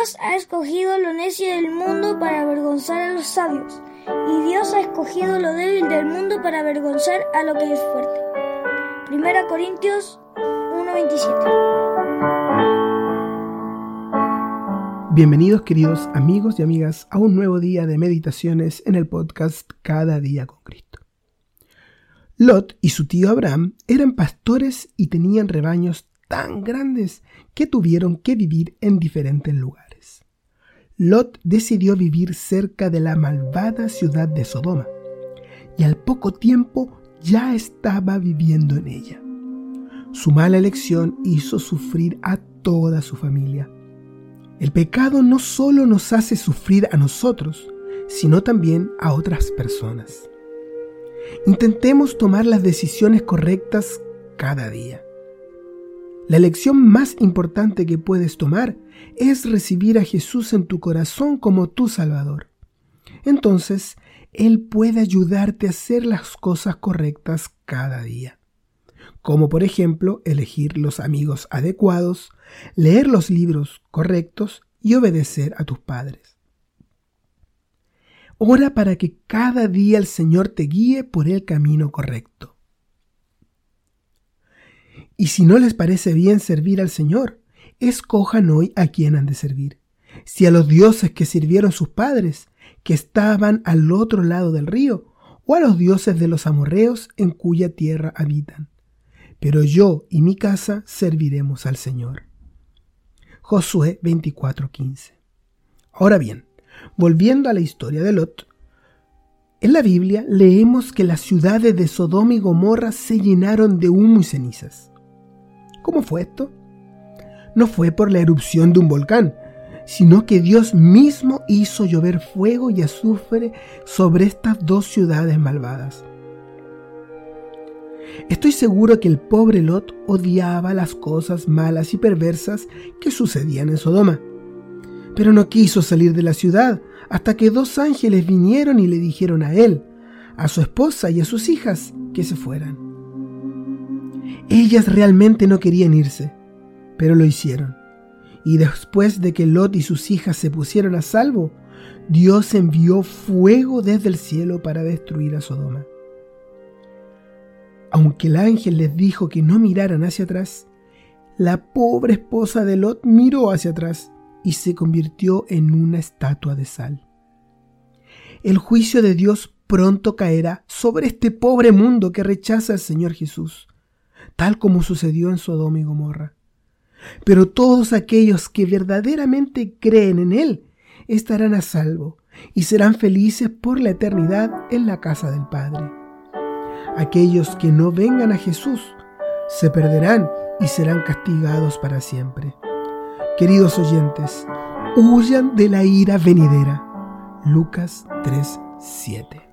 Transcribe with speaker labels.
Speaker 1: Dios ha escogido lo necio del mundo para avergonzar a los sabios, y Dios ha escogido lo débil del mundo para avergonzar a lo que es fuerte. Primera Corintios 1:27.
Speaker 2: Bienvenidos queridos amigos y amigas a un nuevo día de meditaciones en el podcast Cada día con Cristo. Lot y su tío Abraham eran pastores y tenían rebaños tan grandes que tuvieron que vivir en diferentes lugares. Lot decidió vivir cerca de la malvada ciudad de Sodoma y al poco tiempo ya estaba viviendo en ella. Su mala elección hizo sufrir a toda su familia. El pecado no solo nos hace sufrir a nosotros, sino también a otras personas. Intentemos tomar las decisiones correctas cada día. La elección más importante que puedes tomar es recibir a Jesús en tu corazón como tu Salvador. Entonces, Él puede ayudarte a hacer las cosas correctas cada día. Como por ejemplo, elegir los amigos adecuados, leer los libros correctos y obedecer a tus padres. Ora para que cada día el Señor te guíe por el camino correcto. Y si no les parece bien servir al Señor, escojan hoy a quién han de servir. Si a los dioses que sirvieron sus padres, que estaban al otro lado del río, o a los dioses de los amorreos en cuya tierra habitan. Pero yo y mi casa serviremos al Señor. Josué 24:15. Ahora bien, volviendo a la historia de Lot, en la Biblia leemos que las ciudades de Sodoma y Gomorra se llenaron de humo y cenizas. ¿Cómo fue esto? No fue por la erupción de un volcán, sino que Dios mismo hizo llover fuego y azufre sobre estas dos ciudades malvadas. Estoy seguro que el pobre Lot odiaba las cosas malas y perversas que sucedían en Sodoma, pero no quiso salir de la ciudad hasta que dos ángeles vinieron y le dijeron a él, a su esposa y a sus hijas que se fueran. Ellas realmente no querían irse, pero lo hicieron. Y después de que Lot y sus hijas se pusieron a salvo, Dios envió fuego desde el cielo para destruir a Sodoma. Aunque el ángel les dijo que no miraran hacia atrás, la pobre esposa de Lot miró hacia atrás y se convirtió en una estatua de sal. El juicio de Dios pronto caerá sobre este pobre mundo que rechaza al Señor Jesús tal como sucedió en Sodoma y Gomorra. Pero todos aquellos que verdaderamente creen en Él estarán a salvo y serán felices por la eternidad en la casa del Padre. Aquellos que no vengan a Jesús se perderán y serán castigados para siempre. Queridos oyentes, huyan de la ira venidera. Lucas 3:7